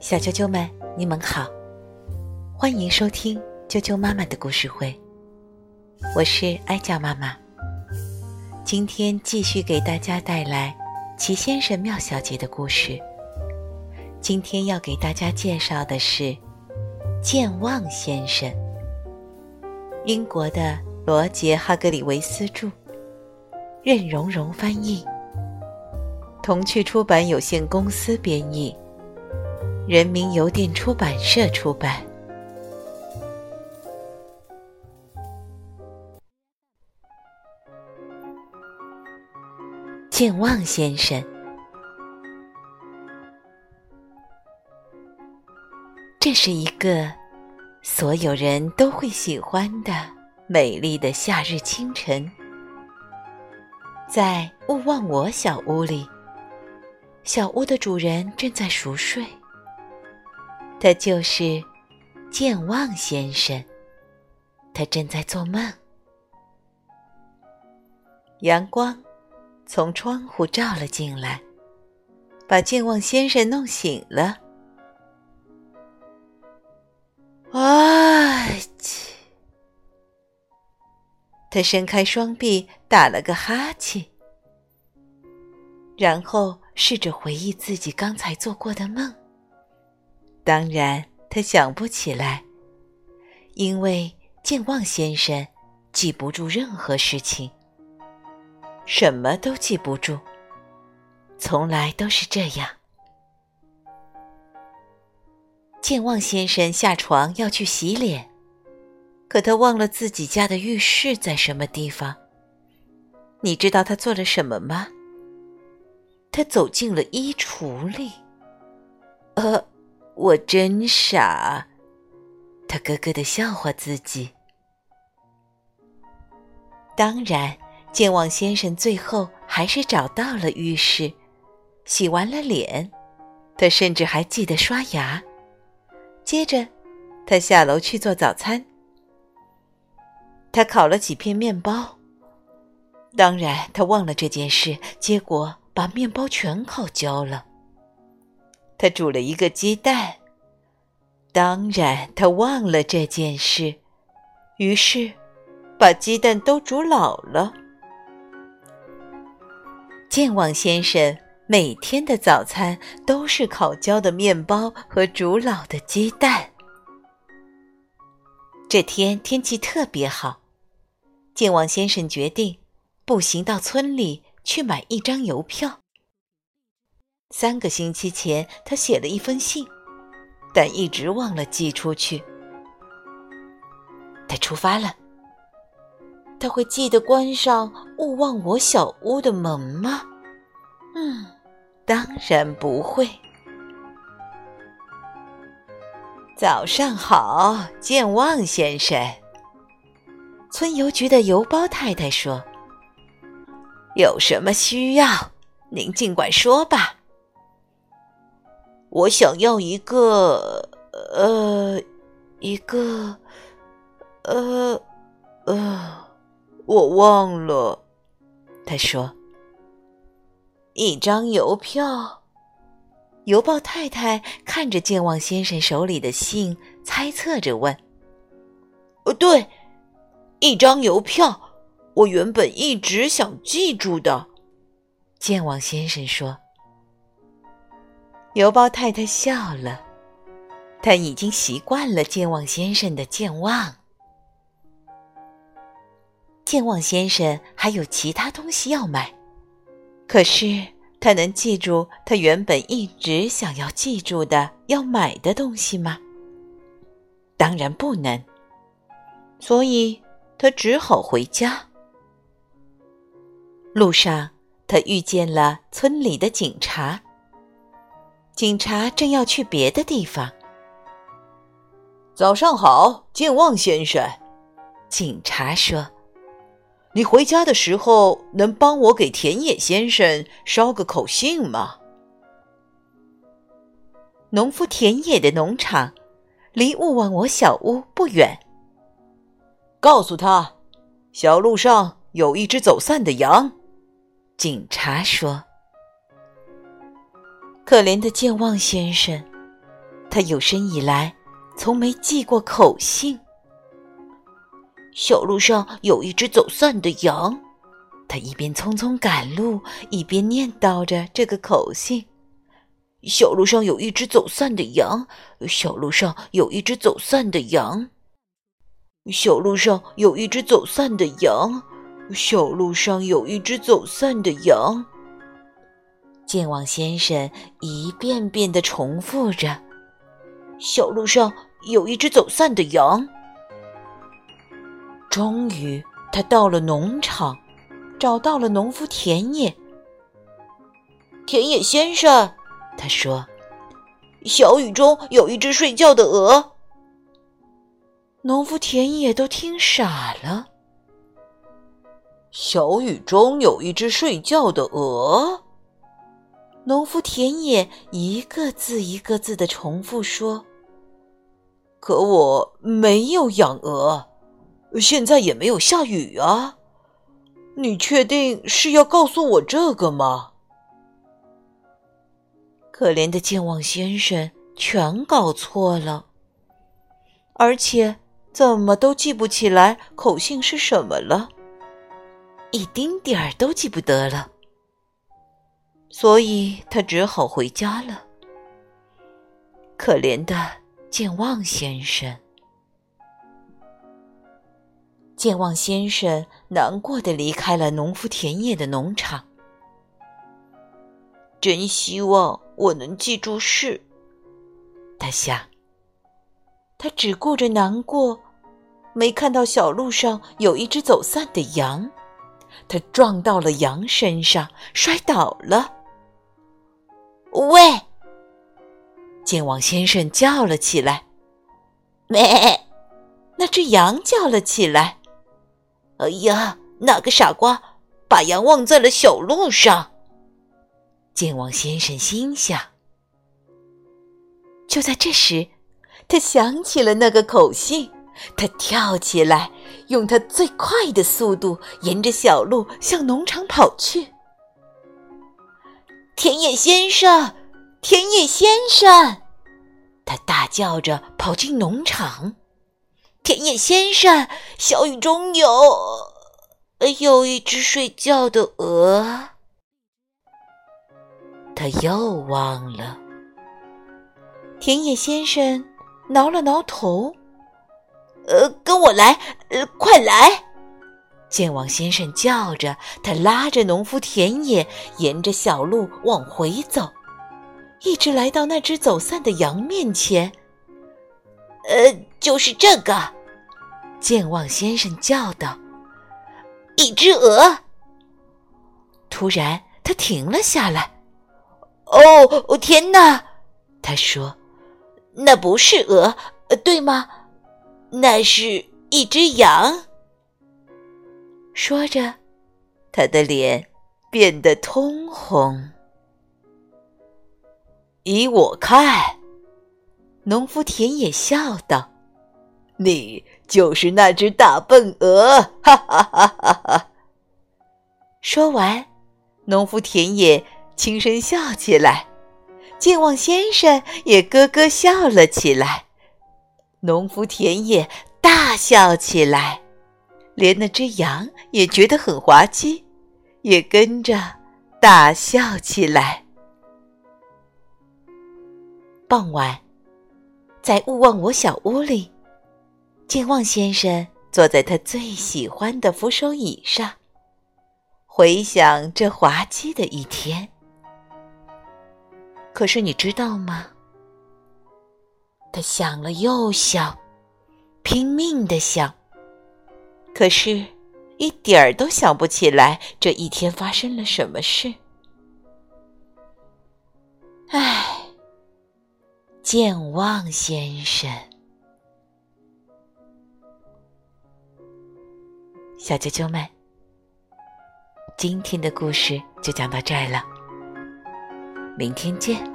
小啾啾们，你们好，欢迎收听啾啾妈妈的故事会。我是哀叫妈妈，今天继续给大家带来齐先生、妙小姐的故事。今天要给大家介绍的是健忘先生，英国的罗杰·哈格里维斯著，任荣荣翻译。童趣出版有限公司编译，人民邮电出版社出版。健忘先生，这是一个所有人都会喜欢的美丽的夏日清晨，在勿忘我小屋里。小屋的主人正在熟睡，他就是健忘先生。他正在做梦。阳光从窗户照了进来，把健忘先生弄醒了。啊！他伸开双臂，打了个哈欠，然后。试着回忆自己刚才做过的梦。当然，他想不起来，因为健忘先生记不住任何事情，什么都记不住，从来都是这样。健忘先生下床要去洗脸，可他忘了自己家的浴室在什么地方。你知道他做了什么吗？他走进了衣橱里。呃，我真傻。他咯咯的笑话自己。当然，健忘先生最后还是找到了浴室，洗完了脸。他甚至还记得刷牙。接着，他下楼去做早餐。他烤了几片面包。当然，他忘了这件事。结果。把面包全烤焦了。他煮了一个鸡蛋，当然他忘了这件事，于是把鸡蛋都煮老了。健忘先生每天的早餐都是烤焦的面包和煮老的鸡蛋。这天天气特别好，健忘先生决定步行到村里。去买一张邮票。三个星期前，他写了一封信，但一直忘了寄出去。他出发了。他会记得关上勿忘我小屋的门吗？嗯，当然不会。早上好，健忘先生。村邮局的邮包太太说。有什么需要，您尽管说吧。我想要一个，呃，一个，呃，呃，我忘了。他说：“一张邮票。”邮报太太看着健忘先生手里的信，猜测着问：“呃，对，一张邮票。”我原本一直想记住的，健忘先生说。邮包太太笑了，他已经习惯了健忘先生的健忘。健忘先生还有其他东西要买，可是他能记住他原本一直想要记住的要买的东西吗？当然不能，所以他只好回家。路上，他遇见了村里的警察。警察正要去别的地方。早上好，健忘先生。警察说：“你回家的时候能帮我给田野先生捎个口信吗？”农夫田野的农场离勿忘我小屋不远。告诉他，小路上有一只走散的羊。警察说：“可怜的健忘先生，他有生以来从没记过口信。小路上有一只走散的羊，他一边匆匆赶路，一边念叨着这个口信。小路上有一只走散的羊，小路上有一只走散的羊，小路上有一只走散的羊，小路上有一只走散的羊。健忘先生一遍遍的重复着：“小路上有一只走散的羊。”终于，他到了农场，找到了农夫田野。田野先生。他说：“小雨中有一只睡觉的鹅。”农夫田野都听傻了。小雨中有一只睡觉的鹅。农夫田野一个字一个字的重复说：“可我没有养鹅，现在也没有下雨啊。你确定是要告诉我这个吗？”可怜的健忘先生全搞错了，而且怎么都记不起来口信是什么了，一丁点儿都记不得了，所以他只好回家了。可怜的健忘先生，健忘先生难过的离开了农夫田野的农场。真希望我能记住事。他想，他只顾着难过，没看到小路上有一只走散的羊，他撞到了羊身上，摔倒了。喂！健忘先生叫了起来。咩！那只羊叫了起来。哎呀，那个傻瓜把羊忘在了小路上。健忘先生心想。就在这时，他想起了那个口信，他跳起来，用他最快的速度沿着小路向农场跑去。田野先生，田野先生，他大叫着跑进农场。田野先生，小雨中有，有一只睡觉的鹅。他又忘了。田野先生挠了挠头，“呃，跟我来，呃，快来！”健忘先生叫着，他拉着农夫田野沿着小路往回走，一直来到那只走散的羊面前。“呃，就是这个。”健忘先生叫道，“一只鹅。”突然，他停了下来。哦，天哪！他说：“那不是鹅，呃对吗？那是一只羊。”说着，他的脸变得通红。依我看，农夫田野笑道：“你就是那只大笨鹅！”哈哈哈哈哈！说完，农夫田野。轻声笑起来，健忘先生也咯咯笑了起来，农夫田野大笑起来，连那只羊也觉得很滑稽，也跟着大笑起来。傍晚，在勿忘我小屋里，健忘先生坐在他最喜欢的扶手椅上，回想这滑稽的一天。可是你知道吗？他想了又想，拼命的想，可是一点儿都想不起来这一天发生了什么事。唉，健忘先生，小啾啾们，今天的故事就讲到这儿了。明天见。